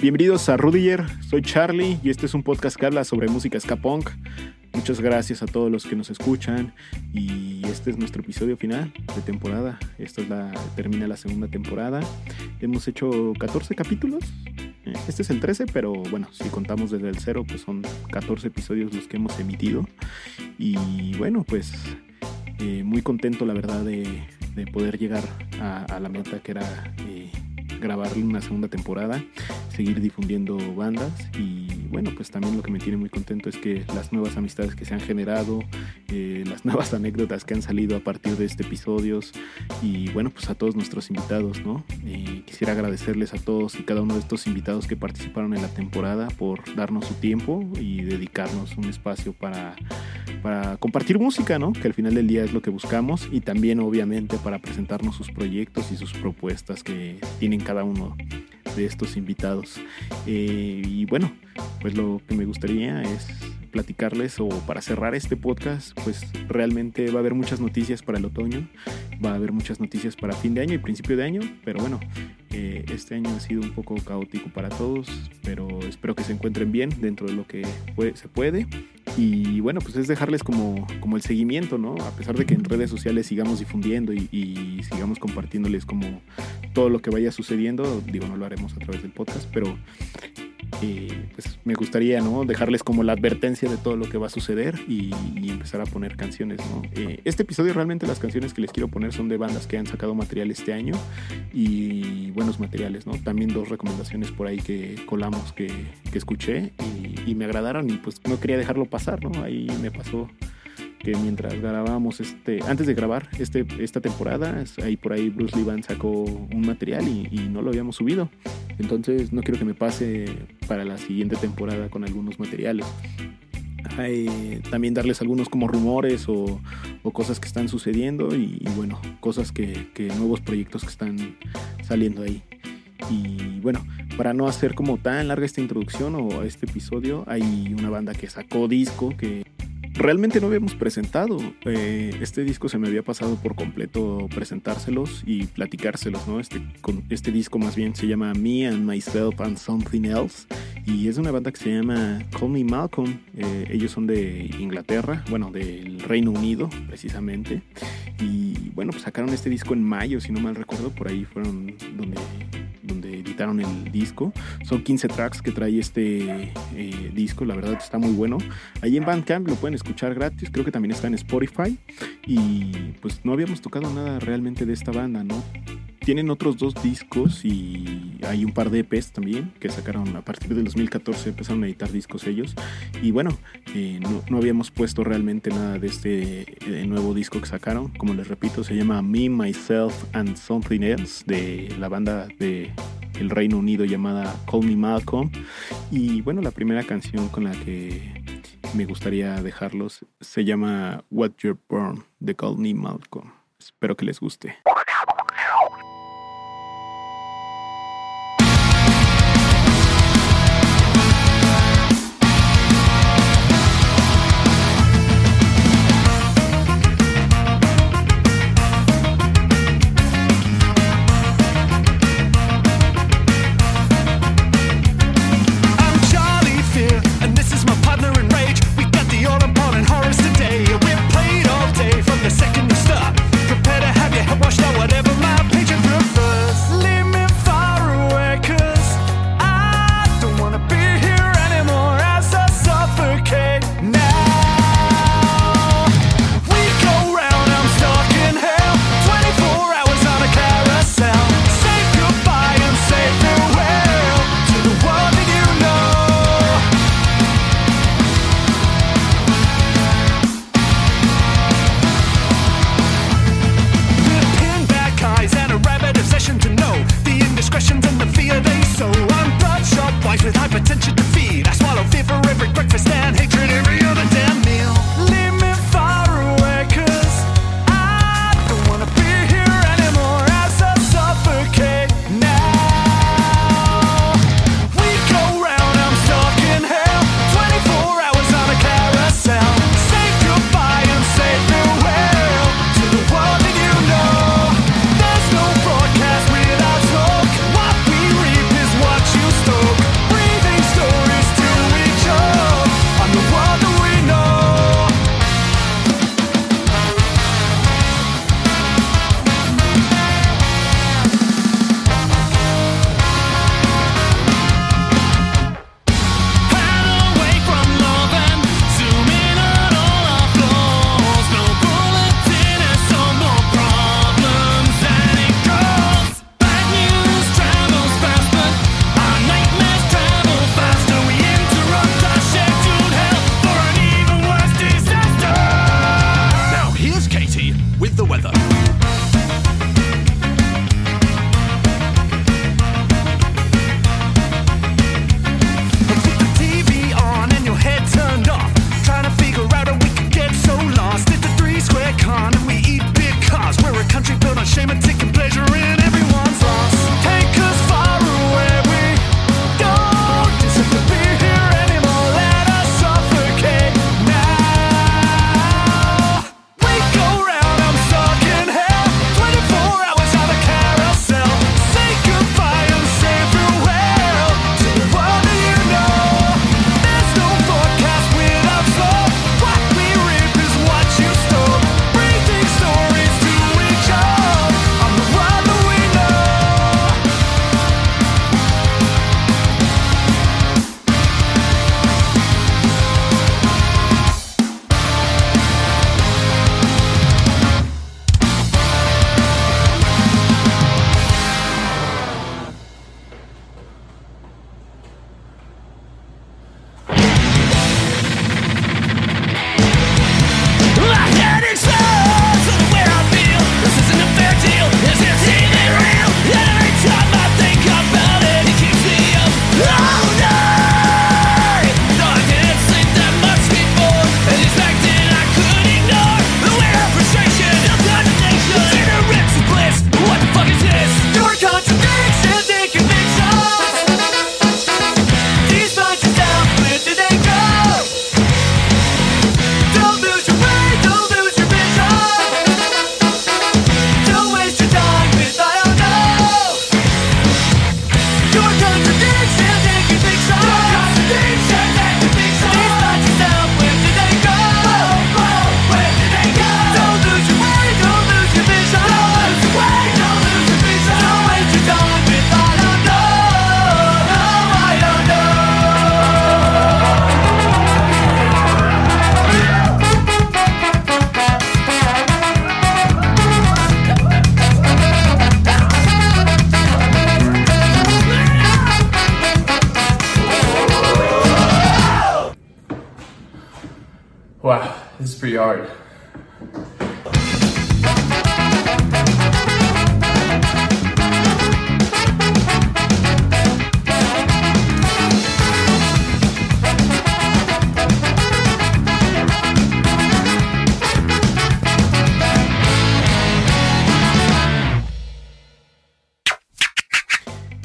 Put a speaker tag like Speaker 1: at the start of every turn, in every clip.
Speaker 1: Bienvenidos a Rudiger, soy Charlie y este es un podcast que habla sobre música ska punk. Muchas gracias a todos los que nos escuchan y este es nuestro episodio final de temporada. Esta es la termina la segunda temporada. Hemos hecho 14 capítulos. Eh, Este es el 13, pero bueno, si contamos desde el cero, pues son 14 episodios los que hemos emitido. Y bueno, pues eh, muy contento la verdad de, de poder llegar a, a, la meta que era eh, grabar una segunda temporada, seguir difundiendo bandas y bueno, pues también lo que me tiene muy contento es que las nuevas amistades que se han generado, eh, las nuevas anécdotas que han salido a partir de este episodios y bueno, pues a todos nuestros invitados, ¿no? Eh, quisiera agradecerles a todos y cada uno de estos invitados que participaron en la temporada por darnos su tiempo y dedicarnos un espacio para, para compartir música, ¿no? Que al final del día es lo que buscamos y también obviamente para presentarnos sus proyectos y sus propuestas que tienen cada uno de estos invitados. Eh, y bueno, pues lo que me gustaría es platicarles o para cerrar este podcast, pues realmente va a haber muchas noticias para el otoño, va a haber muchas noticias para fin de año y principio de año, pero bueno, eh, este año ha sido un poco caótico para todos, pero espero que se encuentren bien dentro de lo que se puede. Y bueno, pues es dejarles como, como el seguimiento, ¿no? A pesar de que en redes sociales sigamos difundiendo y, y sigamos compartiéndoles como todo lo que vaya sucediendo, digo, no lo haremos a través del podcast, pero eh, pues me gustaría ¿no? dejarles como la advertencia de todo lo que va a suceder y, y empezar a poner canciones. ¿no? Eh, este episodio realmente las canciones que les quiero poner son de bandas que han sacado material este año y buenos materiales. ¿no? También dos recomendaciones por ahí que colamos que, que escuché y, y, me agradaron y pues no quería dejarlo pasar. ¿no? Ahí me pasó que mientras grabábamos este, antes de grabar este, esta temporada, ahí por ahí Bruce Lee Band sacó un material y, y, no lo habíamos subido. Entonces no quiero que me pase para la siguiente temporada con algunos materiales. También darles algunos como rumores o, o cosas que están sucediendo y, y bueno, cosas que, que, nuevos proyectos que están saliendo ahí. Y bueno, para no hacer como tan larga esta introducción o este episodio, hay una banda que sacó disco que realmente no habíamos presentado. Eh, este disco se me había pasado por completo presentárselos y platicárselos, ¿no? Este, este disco más bien se llama Me and Myself and Something Else y es una banda que se llama Call Me Malcolm. Eh, ellos son de Inglaterra, bueno, del Reino Unido precisamente. Y bueno, pues sacaron este disco en mayo, si no mal recuerdo, por ahí fueron donde donde editaron el disco. Son 15 tracks que trae este eh, disco, la verdad está muy bueno. Ahí en Bandcamp lo pueden escuchar gratis, creo que también está en Spotify. Y pues no habíamos tocado nada realmente de esta banda, ¿no? Tienen otros dos discos y hay un par de EPs también que sacaron a partir del 2014, empezaron a editar discos ellos. Y bueno, eh, no, no, habíamos puesto realmente nada de este eh, nuevo disco que sacaron. Como les repito, se llama Me, Myself and Something Else de la banda de el Reino Unido llamada Call Me Malcolm. Y bueno, la primera canción con la que me gustaría dejarlos se llama What You're Born de Call Me Malcolm. Espero que les guste.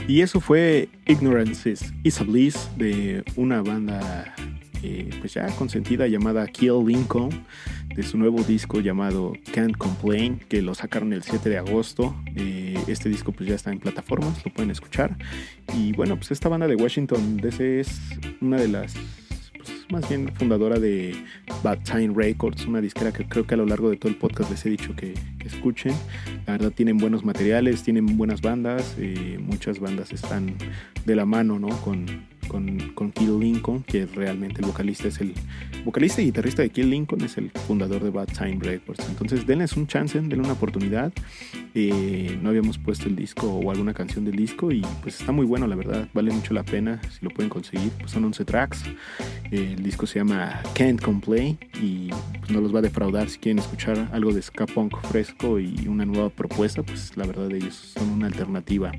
Speaker 1: Y eso fue Ignorance is a Bliss de una banda eh, pues ya consentida llamada Kill Lincoln de su nuevo disco llamado Can't Complain que lo sacaron el 7 de agosto. Eh, este disco pues ya está en plataformas lo pueden escuchar. Y bueno pues esta banda de Washington DC es una de las más bien fundadora de Bad Time Records, una disquera que creo que a lo largo de todo el podcast les he dicho que, escuchen. La verdad tienen buenos materiales, tienen buenas bandas, eh, muchas bandas están de la mano ¿no? con, con, con, Kill Lincoln, que realmente el vocalista es el vocalista y guitarrista de Kill Lincoln, es el fundador de Bad Time Records. Entonces denles un chance, denle una oportunidad. Eh, no habíamos puesto el disco o alguna canción del disco y pues está muy bueno, la verdad, vale mucho la pena si lo pueden conseguir. Pues son 11 tracks. Eh, el disco se llama Can't Complain y pues, no los va a defraudar si quieren escuchar algo de ska punk fresco y una nueva propuesta, pues la verdad ellos son una alternativa.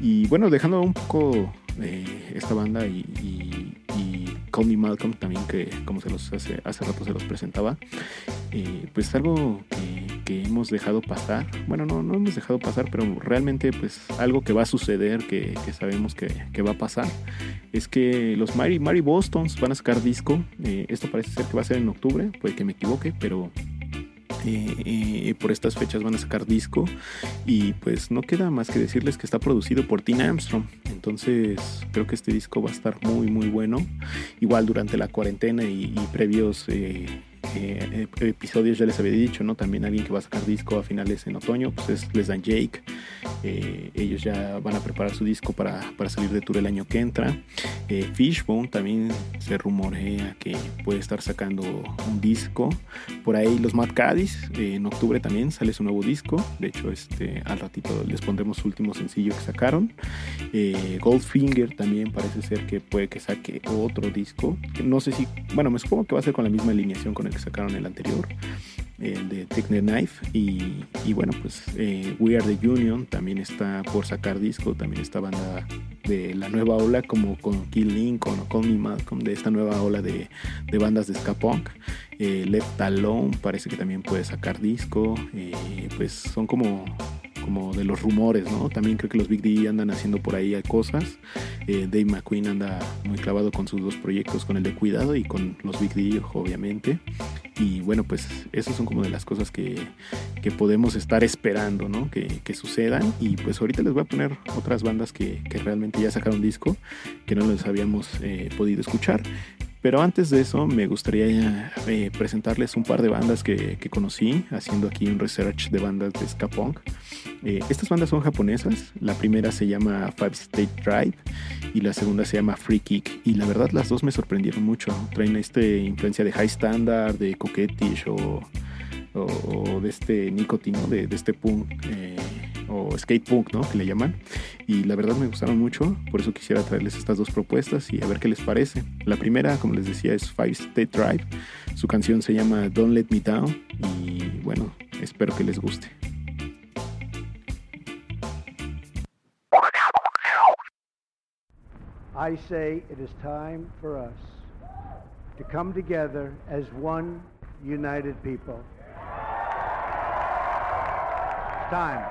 Speaker 1: Y bueno, dejando un poco eh, esta banda y, y, Call Me Malcolm también, que como se los hace, hace rato se los presentaba, eh, pues algo que, hemos dejado pasar, bueno, no, no hemos dejado pasar, pero realmente pues algo que va a suceder, que, sabemos que, va a pasar, es que los Mary, Mary Bostons van a sacar disco, eh, esto parece ser que va a ser en octubre, puede que me equivoque, pero por estas fechas van a sacar disco y pues no queda más que decirles que está producido por Tina Armstrong. Entonces creo que este disco va a estar muy muy bueno. Igual durante la cuarentena y, previos... Eh, eh, episodios ya les había dicho, ¿no? También alguien que va a sacar disco a finales en otoño, pues es Les Dan Jake. Eh, ellos ya van a preparar su disco para, para, salir de tour el año que entra. Eh, Fishbone también se rumorea que puede estar sacando un disco. Por ahí los Mad Caddies, en octubre también sale su nuevo disco. De hecho, este, al ratito les pondremos su último sencillo que sacaron. Goldfinger también parece ser que puede que saque otro disco. No sé si, bueno, me supongo que va a ser con la misma alineación con el que sacaron el anterior, el de Techno Knife. Y, bueno, pues eh, We Are the Union también está por sacar disco, también esta banda de la nueva ola, como con Kill Lincoln o Call Me Malcolm, de esta nueva ola de, bandas de ska punk. Eh, Left Alone parece que también puede sacar disco, eh, pues son como como de los rumores, ¿no? También creo que los Big D andan haciendo por ahí cosas. Eh, Dave McQueen anda muy clavado con sus dos proyectos, con el de cuidado y con los Big D, obviamente. Y bueno, pues esas son como de las cosas que, que podemos estar esperando, ¿no? Que, que, sucedan. Y pues ahorita les voy a poner otras bandas que, que realmente ya sacaron disco, que no les habíamos eh, podido escuchar. Pero antes de eso, me gustaría eh, presentarles un par de bandas que, conocí haciendo aquí un research de bandas de ska punk. Eh, estas bandas son japonesas. La primera se llama Five State Drive y la segunda se llama Free Kick. Y la verdad, las dos me sorprendieron mucho. Traen este influencia de High Standard, de Coquettish o, de este nicotino, de, de este punk. Eh, o skate punk, ¿no? Que le llaman. Y la verdad me gustaron mucho, por eso quisiera traerles estas dos propuestas y a ver qué les parece. La primera, como les decía, es Five State Drive. Su canción se llama Don't Let Me Down y bueno, espero que les guste.
Speaker 2: I say it is time for us to come together as one united people. Time.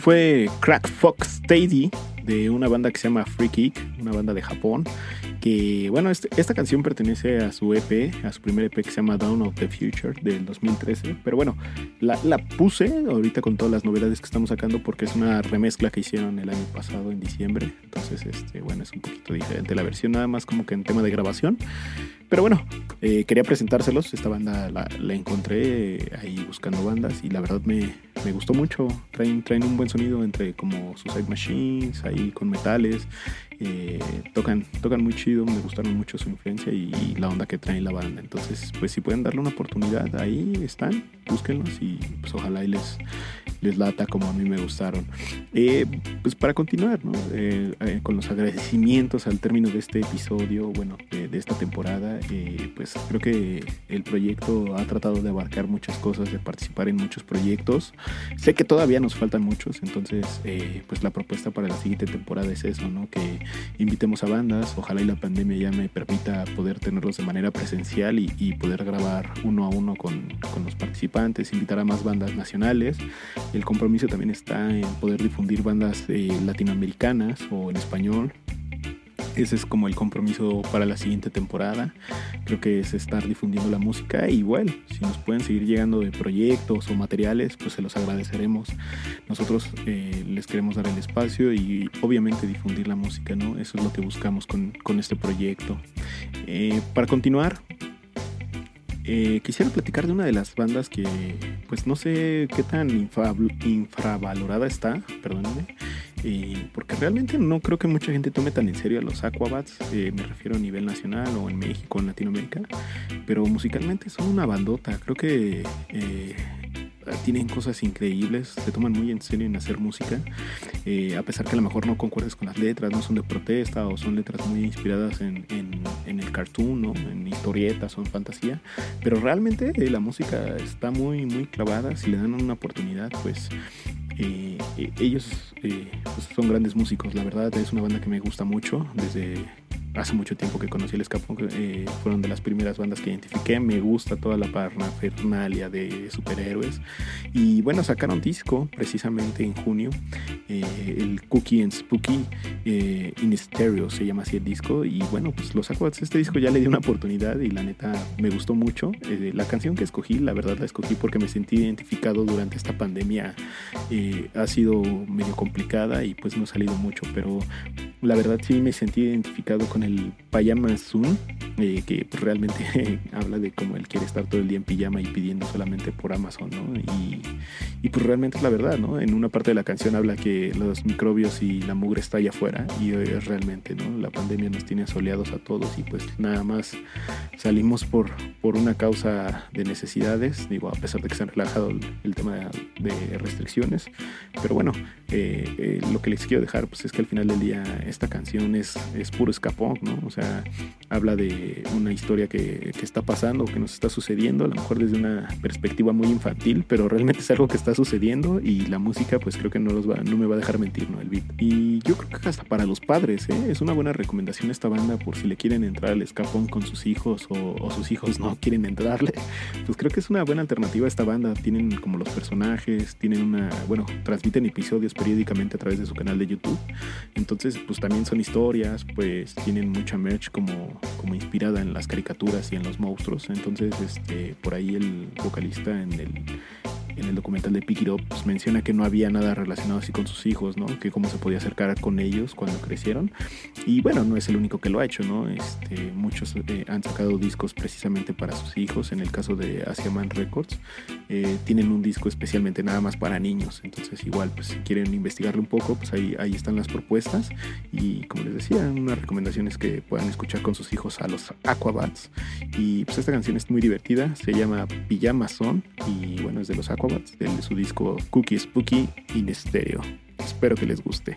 Speaker 1: Fue Crack Fox Steady de una banda que se llama Free Kick, una banda de Japón. Que bueno, este- esta canción pertenece a su EP, a su primer EP que se llama Dawn of the Future del 2013. Pero bueno, la, la puse ahorita con todas las novedades que estamos sacando porque es una remezcla que hicieron el año pasado en diciembre. Entonces, este, bueno, es un poquito diferente la versión, nada más como que en tema de grabación. Pero bueno, eh, quería presentárselos. Esta banda la, encontré eh, ahí buscando bandas y la verdad me, me gustó mucho. Traen, traen un buen sonido entre como Suicide Machines, ahí con metales. Eh, tocan, tocan muy chido, me gustaron mucho su influencia y, la onda que trae la banda. Entonces, pues si pueden darle una oportunidad, ahí están, búsquenlos y pues ojalá y les, les lata como a mí me gustaron. Eh, pues para continuar, ¿no? Eh, eh, con los agradecimientos al término de este episodio, bueno, de, de esta temporada, eh, pues creo que el proyecto ha tratado de abarcar muchas cosas, de participar en muchos proyectos. Sé que todavía nos faltan muchos, entonces, pues la propuesta para la siguiente temporada es eso, ¿no? Que invitemos a bandas, ojalá y la pandemia ya me permita poder tenerlos de manera presencial y, poder grabar uno a uno con, con los participantes, invitar a más bandas nacionales. El compromiso también está en poder difundir bandas eh, latinoamericanas o en español. Ese es como el compromiso para la siguiente temporada. Creo que es estar difundiendo la música. Y bueno, si nos pueden seguir llegando de proyectos o materiales, pues se los agradeceremos. Nosotros eh, les queremos dar el espacio y obviamente difundir la música, ¿no? Eso es lo que buscamos con, con este proyecto. Eh, para continuar, eh, quisiera platicar de una de las bandas que, pues no sé qué tan infra- infravalorada está, perdónenme, porque realmente no creo que mucha gente tome tan en serio a los Aquabats, eh, me refiero a nivel nacional o en México, en Latinoamérica, pero musicalmente son una bandota, creo que eh, tienen cosas increíbles, se toman muy en serio en hacer música, eh, a pesar que a lo mejor no concuerdes con las letras, no son de protesta o son letras muy inspiradas en, en- en el cartoon, ¿no? en historietas o en fantasía, pero realmente eh, la música está muy, muy clavada, si le dan una oportunidad, pues eh, ellos pues, son grandes músicos, la verdad es una banda que me gusta mucho desde hace mucho tiempo que conocí el Escapón, eh, fueron de las primeras bandas que identifiqué, me gusta toda la parafernalia de superhéroes. Y bueno, sacaron disco precisamente en junio, eh, el Cookie and Spooky eh, in Stereo se llama así el disco. Y bueno, pues los Aquabats, este disco ya le di una oportunidad y la neta me gustó mucho, Eh, la canción que escogí, la verdad la escogí porque me sentí identificado durante esta pandemia, eh, ha sido medio complicada y pues no ha salido mucho, pero la verdad sí me sentí identificado con el Payama Zoom, eh, que pues, realmente habla de cómo él quiere estar todo el día en pijama y pidiendo solamente por Amazon, ¿no? Y, pues realmente es la verdad, ¿no? En una parte de la canción habla que los microbios y la mugre está allá afuera y es realmente, ¿no? La pandemia nos tiene asoleados a todos y pues nada más salimos por, por una causa de necesidades, digo, a pesar de que se han relajado el, el tema de, restricciones, pero bueno, eh, eh, lo que les quiero dejar pues es que al final del día esta canción es, es puro escapón, ¿no? O sea, habla de una historia que, que, está pasando, que nos está sucediendo, a lo mejor desde una perspectiva muy infantil, pero realmente es algo que está sucediendo y la música, pues creo que no, los va, no me va a dejar mentir, ¿no? El beat. Y yo creo que hasta para los padres, ¿eh? Es una buena recomendación esta banda por si le quieren entrar al punk con sus hijos o, sus hijos no quieren entrarle. Pues creo que es una buena alternativa esta banda. Tienen como los personajes, tienen una, bueno, transmiten episodios periódicamente a través de su canal de YouTube. Entonces, pues también son historias, pues tienen mucha merch como, como inspirada en las caricaturas y en los monstruos. Entonces, este, por ahí el vocalista en el en el documental de Pick It Up, pues menciona que no había nada relacionado así con sus hijos, ¿no? Que cómo se podía acercar con ellos cuando crecieron. Y bueno, no es el único que lo ha hecho, ¿no? Este, muchos eh, han sacado discos precisamente para sus hijos. En el caso de Asiaman Records, eh, tienen un disco especialmente nada más para niños. Entonces, igual, pues si quieren investigarlo un poco, pues ahí, ahí están las propuestas. Y como les decía, una recomendación es que puedan escuchar con sus hijos a los Aquabats. Y pues esta canción es muy divertida, se llama Pijama Son y bueno, es de los Aquabats de su disco Cookie Spooky in Stereo. Espero que les guste.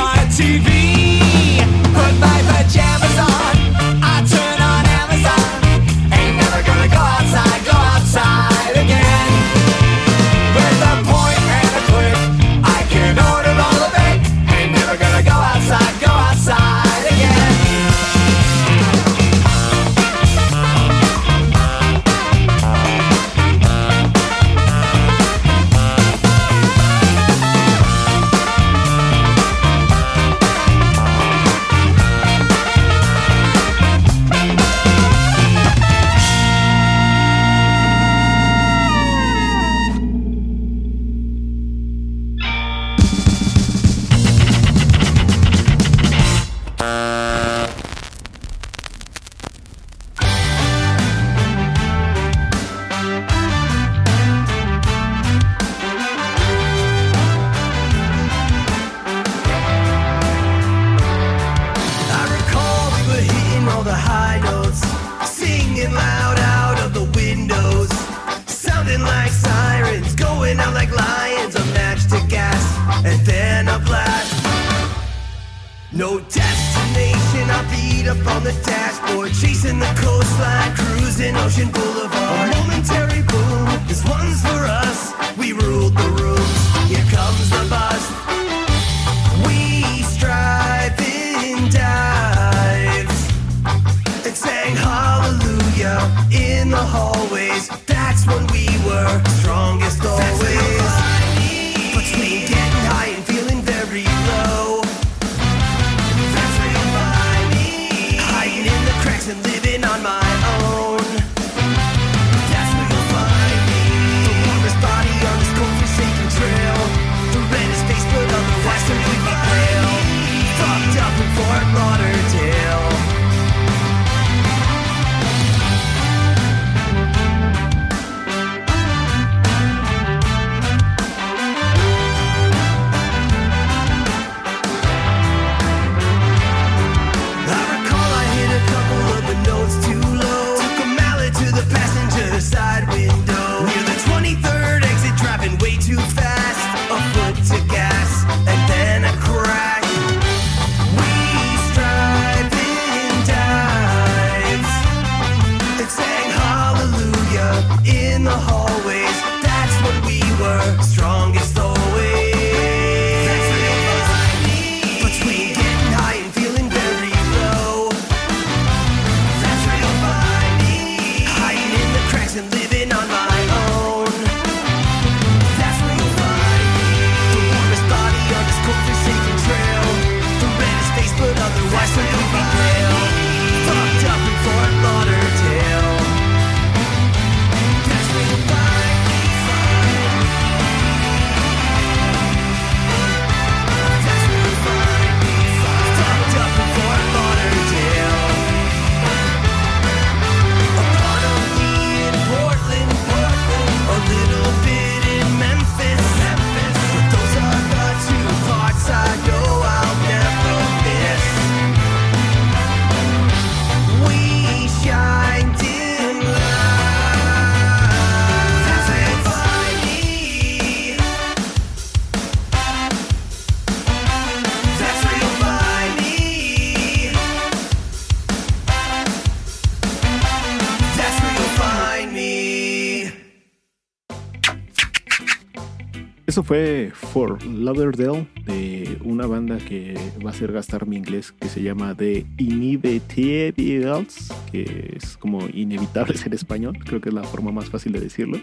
Speaker 1: fue For Lauderdale, de una banda que va a hacer gastar mi inglés, que se llama The Inevitables, que es como inevitables en español, creo que es la forma más fácil de decirlo.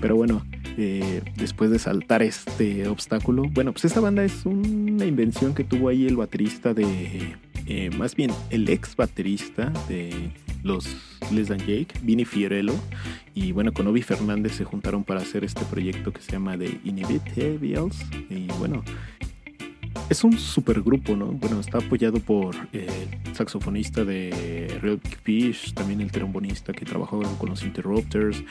Speaker 1: Pero bueno, eh, después de saltar este obstáculo, bueno, pues esta banda es una invención que tuvo ahí el baterista de, eh, más bien el ex baterista de los Les Dan Jake, Vinny Fiorello, y bueno, con Obi Fernández se juntaron para hacer este proyecto que se llama The Inevitables, y bueno, es un supergrupo, ¿no? Bueno, está apoyado por el saxofonista de Real Big Fish, también el trombonista que trabajó con los Interrupters,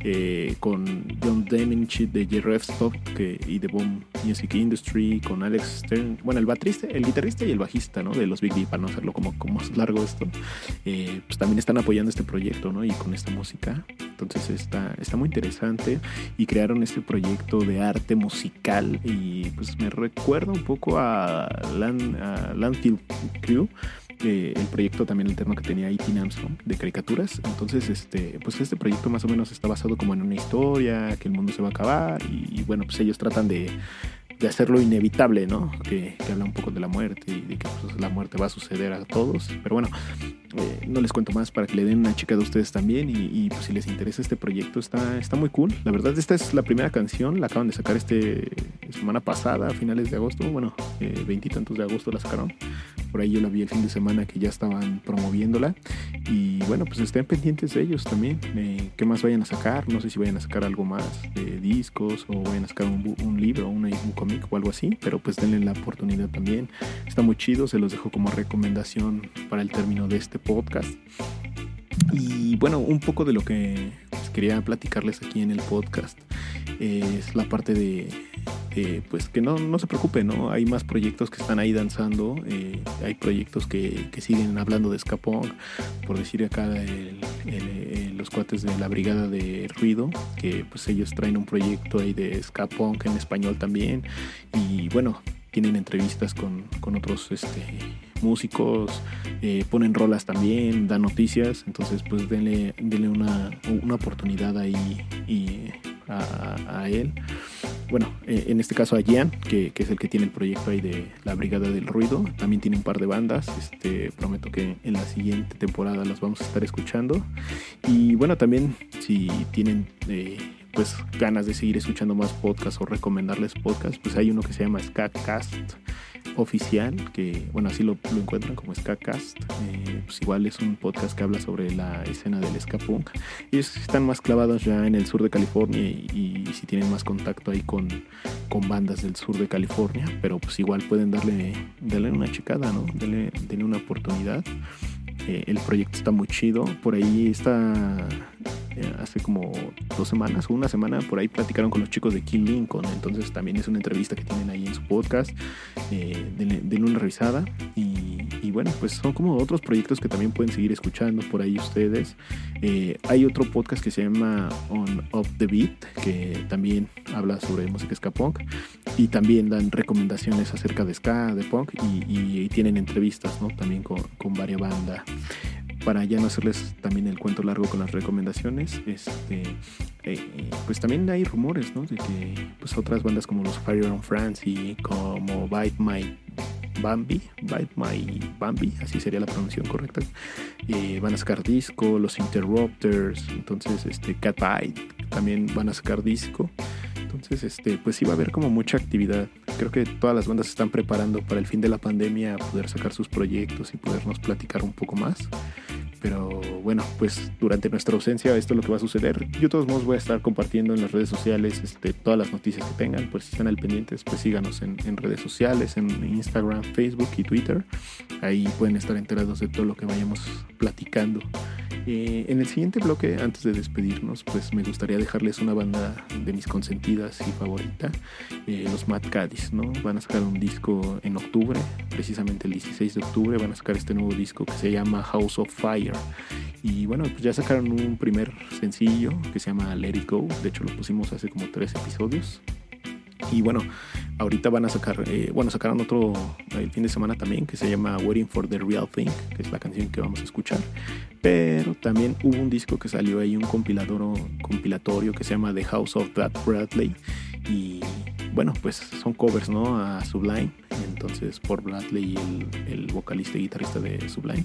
Speaker 1: eh, con John Demenich de J. Stop y de Boom Music Industry, con Alex Stern, bueno, el baterista, el guitarrista y el bajista, ¿no? De los Big D, para no hacerlo como, como más largo esto, eh, pues también están apoyando este proyecto, ¿no? Y con esta música. Entonces está, está muy interesante y crearon este proyecto de arte musical y pues me recuerda un poco a, Land, a Crew, el proyecto también alterno que tenía E.T. Armstrong de caricaturas. Entonces, este, pues este proyecto más o menos está basado como en una historia, que el mundo se va a acabar y, bueno, pues ellos tratan de, hacerlo inevitable, ¿no? Que, que, habla un poco de la muerte y de que pues, la muerte va a suceder a todos. Pero bueno, eh, no les cuento más para que le den una chica de ustedes también y, pues, si les interesa este proyecto está, está muy cool. La verdad, esta es la primera canción, la acaban de sacar este semana pasada, a finales de agosto, bueno, eh, veintitantos de agosto la sacaron. Por ahí yo la vi el fin de semana que ya estaban promoviéndola. Y bueno, pues estén pendientes de ellos también. Eh, ¿Qué más vayan a sacar? No sé si vayan a sacar algo más de discos o vayan a sacar un, un libro, una, un cómic o algo así. Pero pues denle la oportunidad también. Está muy chido, se los dejo como recomendación para el término de este podcast. Y bueno, un poco de lo que quería platicarles aquí en el podcast es la parte de, pues que no, no, se preocupe, ¿no? Hay más proyectos que están ahí danzando, eh, hay proyectos que, que, siguen hablando de Scapong, por decir acá el, los cuates de la Brigada de Ruido, que pues ellos traen un proyecto ahí de Scapong en español también, y bueno, tienen entrevistas con, con otros este, músicos, eh, ponen rolas también, dan noticias, entonces pues denle, denle una, una oportunidad ahí y a, él. Bueno, eh, en este caso a Gian, que, que, es el que tiene el proyecto ahí de la Brigada del Ruido, también tiene un par de bandas, este, prometo que en la siguiente temporada las vamos a estar escuchando. Y bueno, también si tienen... Eh, pues ganas de seguir escuchando más podcasts o recomendarles podcasts, pues hay uno que se llama Skacast oficial, que bueno, así lo, lo encuentran como Skacast. Eh, pues igual es un podcast que habla sobre la escena del ska punk. Ellos están más clavados ya en el sur de California y, si tienen más contacto ahí con, con, bandas del sur de California, pero pues igual pueden darle, darle una checada, ¿no? Denle, denle una oportunidad. Eh, el proyecto está muy chido. Por ahí está eh, hace como dos semanas o una semana por ahí platicaron con los chicos de King Lincoln. Entonces también es una entrevista que tienen ahí en su podcast. Eh, denle, una revisada. Y, y, bueno, pues son como otros proyectos que también pueden seguir escuchando por ahí ustedes. Eh, hay otro podcast que se llama On Off the Beat, que también habla sobre música ska punk. Y también dan recomendaciones acerca de ska, de punk. Y, y, y tienen entrevistas, ¿no? También con, con varias bandas para ya no hacerles también el cuento largo con las recomendaciones, este, eh, pues también hay rumores, ¿no? De que pues otras bandas como los Fire on France y como Bite My Bambi, Bite My Bambi, así sería la pronunciación correcta, eh, van a sacar disco, los Interrupters, entonces este Cat Bite también van a sacar disco. Entonces, este, pues sí va a haber como mucha actividad. Creo que todas las bandas están preparando para el fin de la pandemia poder sacar sus proyectos y podernos platicar un poco más. Pero bueno, pues durante nuestra ausencia esto es lo que va a suceder. Yo de todos modos voy a estar compartiendo en las redes sociales este, todas las noticias que tengan. Pues si están al pendientes, pues síganos en, en redes sociales, en Instagram, Facebook y Twitter. Ahí pueden estar enterados de todo lo que vayamos platicando. Eh, en el siguiente bloque, antes de despedirnos, pues me gustaría dejarles una banda de mis consentidas y favorita, eh, los Mad Caddies, ¿no? Van a sacar un disco en octubre, precisamente el 16 de octubre, van a sacar este nuevo disco que se llama House of Fire. Y bueno, pues ya sacaron un primer sencillo que se llama Let It Go, de hecho lo pusimos hace como tres episodios. Y bueno, ahorita van a sacar, eh, bueno, sacaron otro el fin de semana también que se llama Waiting for the Real Thing, que es la canción que vamos a escuchar. Pero también hubo un disco que salió ahí, un compilador, compilatorio que se llama The House of That Bradley. Y bueno, pues son covers, ¿no? A Sublime. Entonces, por Bradley, el, el vocalista y guitarrista de Sublime.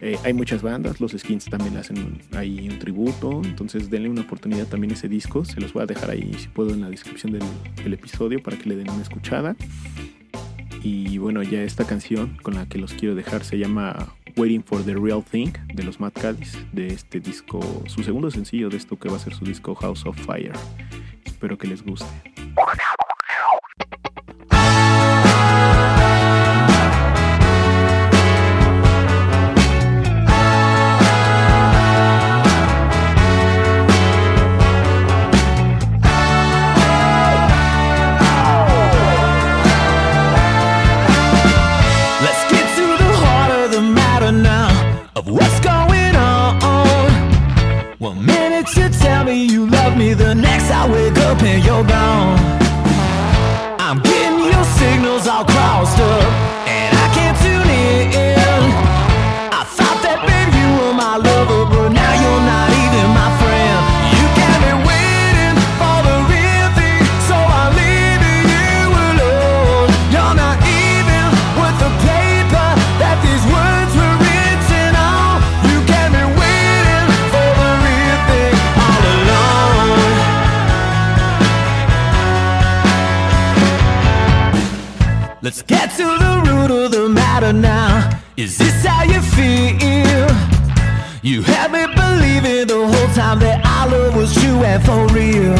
Speaker 1: Eh, hay muchas bandas, los Skins también hacen ahí un tributo. Entonces, denle una oportunidad también a ese disco. Se los voy a dejar ahí, si puedo, en la descripción del, del episodio para que le den una escuchada. Y bueno, ya esta canción con la que los quiero dejar se llama Waiting for the Real Thing de los Mad Cadiz, de este disco, su segundo sencillo de esto que va a ser su disco House of Fire. Espero que les guste.
Speaker 3: I'm getting for real.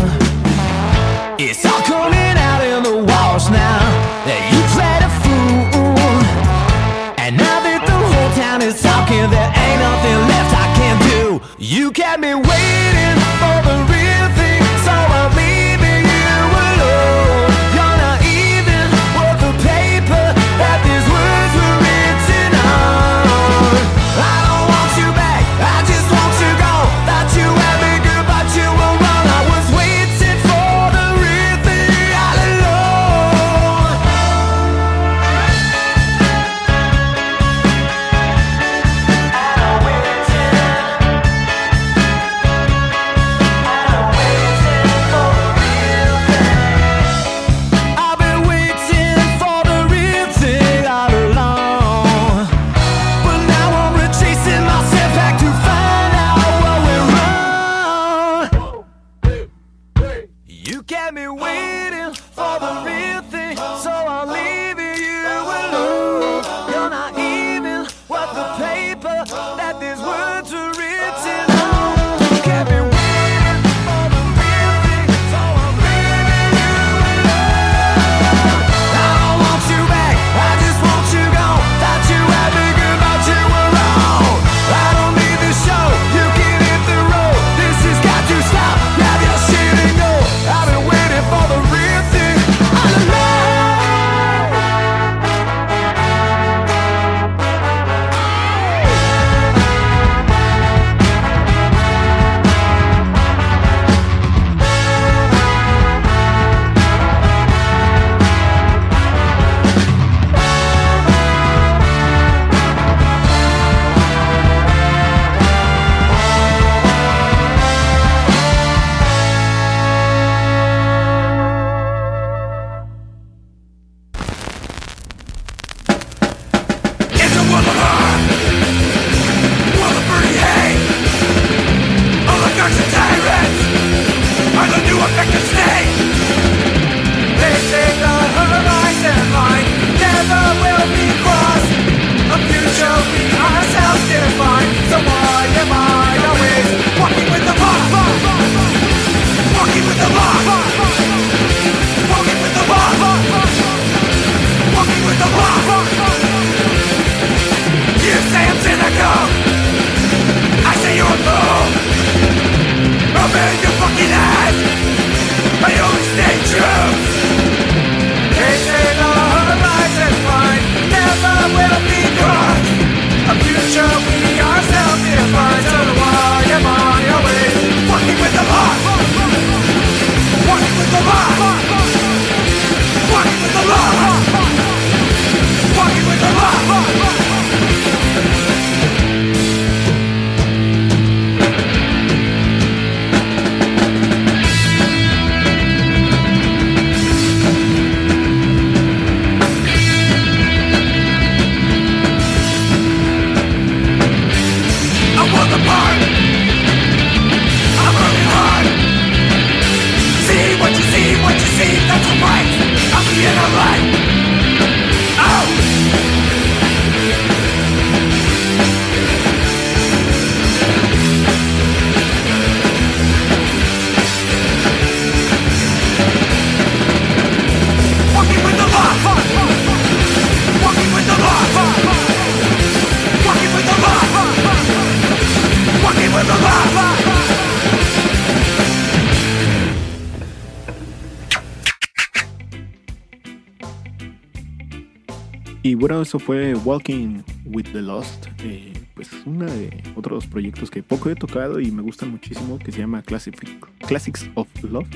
Speaker 1: Y bueno, eso fue Walking with the Lost, eh, pues uno de otros proyectos que poco he tocado y me gustan muchísimo, que se llama Classics of Love.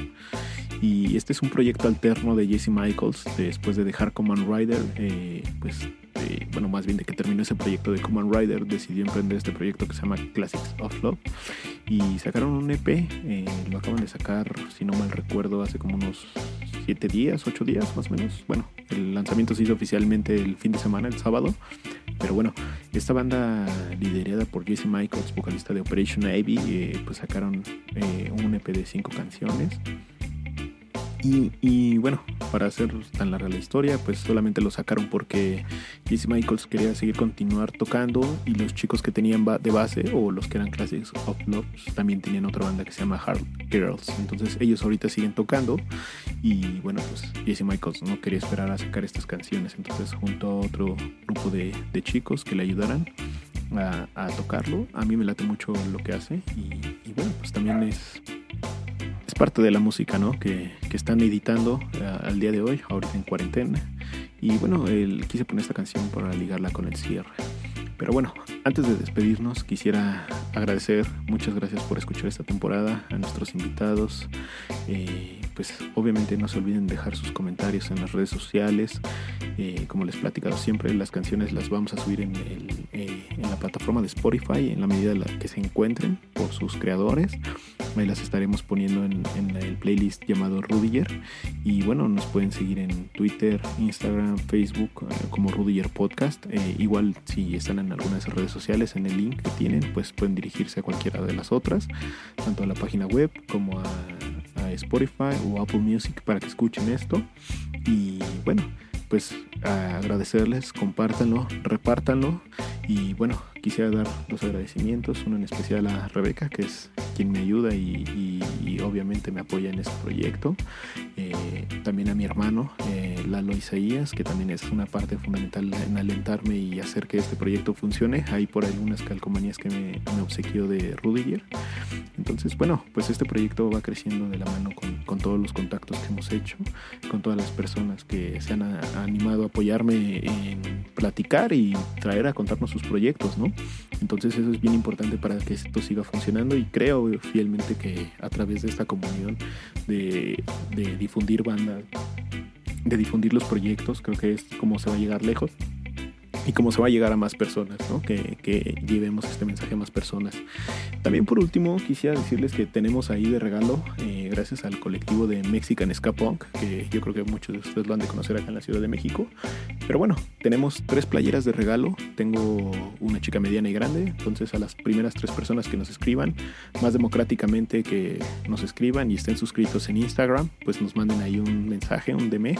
Speaker 1: Y este es un proyecto alterno de Jesse Michaels después de dejar Command Rider, eh, pues bueno, más bien de que terminó ese proyecto de Command Rider, decidió emprender este proyecto que se llama Classics of Love y sacaron un EP, eh, lo acaban de sacar, si no mal recuerdo, hace como unos 7 días, 8 días más o menos. Bueno, el lanzamiento se hizo oficialmente el fin de semana, el sábado. Pero bueno, esta banda liderada por Jesse Michaels, vocalista de Operation Ivy, eh, pues sacaron eh, un EP de 5 canciones. Y, bueno, para hacer tan larga la historia, pues solamente lo sacaron porque Jesse Michaels quería seguir continuar tocando y los chicos que tenían de base o los que eran Classics of Love pues, también tenían otra banda que se llama Hard Girls. Entonces ellos ahorita siguen tocando y bueno, pues Jesse Michaels no quería esperar a sacar estas canciones. Entonces junto a otro grupo de, chicos que le ayudaran a, tocarlo. A mí me late mucho lo que hace y bueno, pues también es parte de la música ¿no? que, que están editando eh, al día de hoy, ahorita en cuarentena. Y bueno, el, quise poner esta canción para ligarla con el cierre. Pero bueno, antes de despedirnos, quisiera agradecer, muchas gracias por escuchar esta temporada, a nuestros invitados. Eh, pues obviamente no se olviden dejar sus comentarios en las redes sociales. Eh, como les he platicado siempre, las canciones las vamos a subir en, eh, en la plataforma de Spotify en la medida en la que se encuentren por sus creadores. Ahí las estaremos poniendo en, el playlist llamado Rudiger. Y bueno, nos pueden seguir en Twitter, Instagram, Facebook como Rudiger Podcast. igual si están en algunas redes sociales en el link que tienen, pues pueden dirigirse a cualquiera de las otras, tanto a la página web como a, Spotify o Apple Music para que escuchen esto. Y bueno, pues agradecerles, compártanlo, repártanlo y bueno, quisiera dar los agradecimientos, uno en especial a Rebeca, que es quien me ayuda y, obviamente me apoya en este proyecto. Eh, también a mi hermano, eh, Lalo Isaías, que también es una parte fundamental en alentarme y hacer que este proyecto funcione. Hay por algunas calcomanías que me, obsequió de Rudiger. Entonces, bueno, pues este proyecto va creciendo de la mano con todos los contactos que hemos hecho, con todas las personas que se han animado a apoyarme en platicar y traer a contarnos sus proyectos, ¿no? Entonces eso es bien importante para que esto siga funcionando y creo fielmente que a través de esta comunidad de, difundir bandas, de difundir los proyectos, creo que es como se va a llegar lejos y cómo se va a llegar a más personas, ¿no? que, llevemos este mensaje a más personas. También por último quisiera decirles que tenemos ahí de regalo, eh, gracias al colectivo de Mexican Ska Punk, que yo creo que muchos de ustedes lo han de conocer acá en la Ciudad de México. Pero bueno, tenemos tres playeras de regalo, tengo una chica mediana y grande, entonces a las primeras tres personas que nos escriban, más democráticamente que nos escriban y estén suscritos en Instagram, pues nos manden ahí un mensaje, un DM.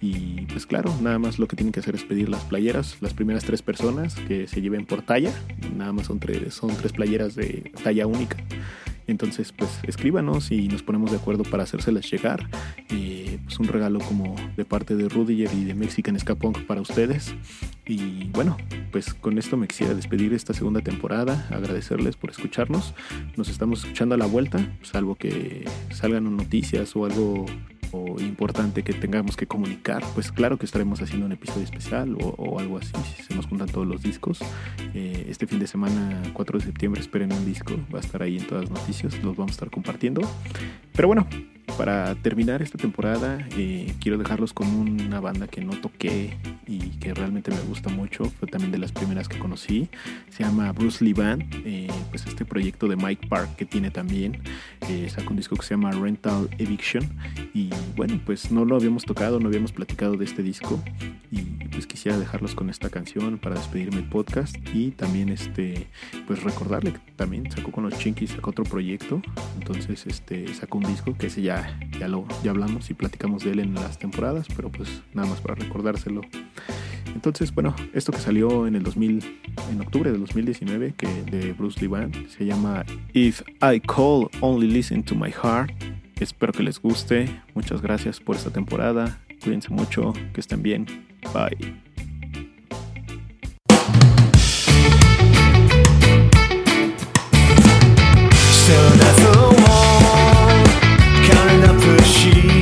Speaker 1: Y pues claro, nada más lo que tienen que hacer es pedir las playeras, las primeras tres personas que se lleven por talla. Nada más son tres, son tres playeras de talla única. Entonces, pues escríbanos y nos ponemos de acuerdo para hacérselas llegar. Eh, pues un regalo como de parte de Rudiger y de Mexican Scapunk para ustedes. Y bueno, pues con esto me quisiera despedir esta segunda temporada, agradecerles por escucharnos. Nos estamos escuchando a la vuelta, salvo que salgan noticias o algo importante que tengamos que comunicar, pues claro que estaremos haciendo un episodio especial o, algo así, si se nos juntan todos los discos. Eh, este fin de semana, 4 de septiembre, esperen un disco, va a estar ahí en todas las noticias, los vamos a estar compartiendo. Pero bueno, para terminar esta temporada, eh, quiero dejarlos con una banda que no toqué y que realmente me gusta mucho. Fue también de las primeras que conocí. Se llama Bruce Lee Band. Eh, pues este proyecto de Mike Park que tiene también. Eh, sacó un disco que se llama Rental Eviction. Y bueno, pues no lo habíamos tocado, no habíamos platicado de este disco. Y pues quisiera dejarlos con esta canción para despedirme el podcast. Y también este, pues recordarle que también sacó con los Chinkies, sacó otro proyecto. Entonces este, sacó un disco que ese ya ya, lo, ya hablamos y platicamos de él en las temporadas, pero pues nada más para recordárselo. Entonces, bueno, esto que salió en el 2000, en octubre del 2019, que de Bruce Lee Band, se llama If I Call Only Listen to My Heart. Espero que les guste. Muchas gracias por esta temporada. Cuídense mucho, que estén bien. Bye. the drugs that knock me off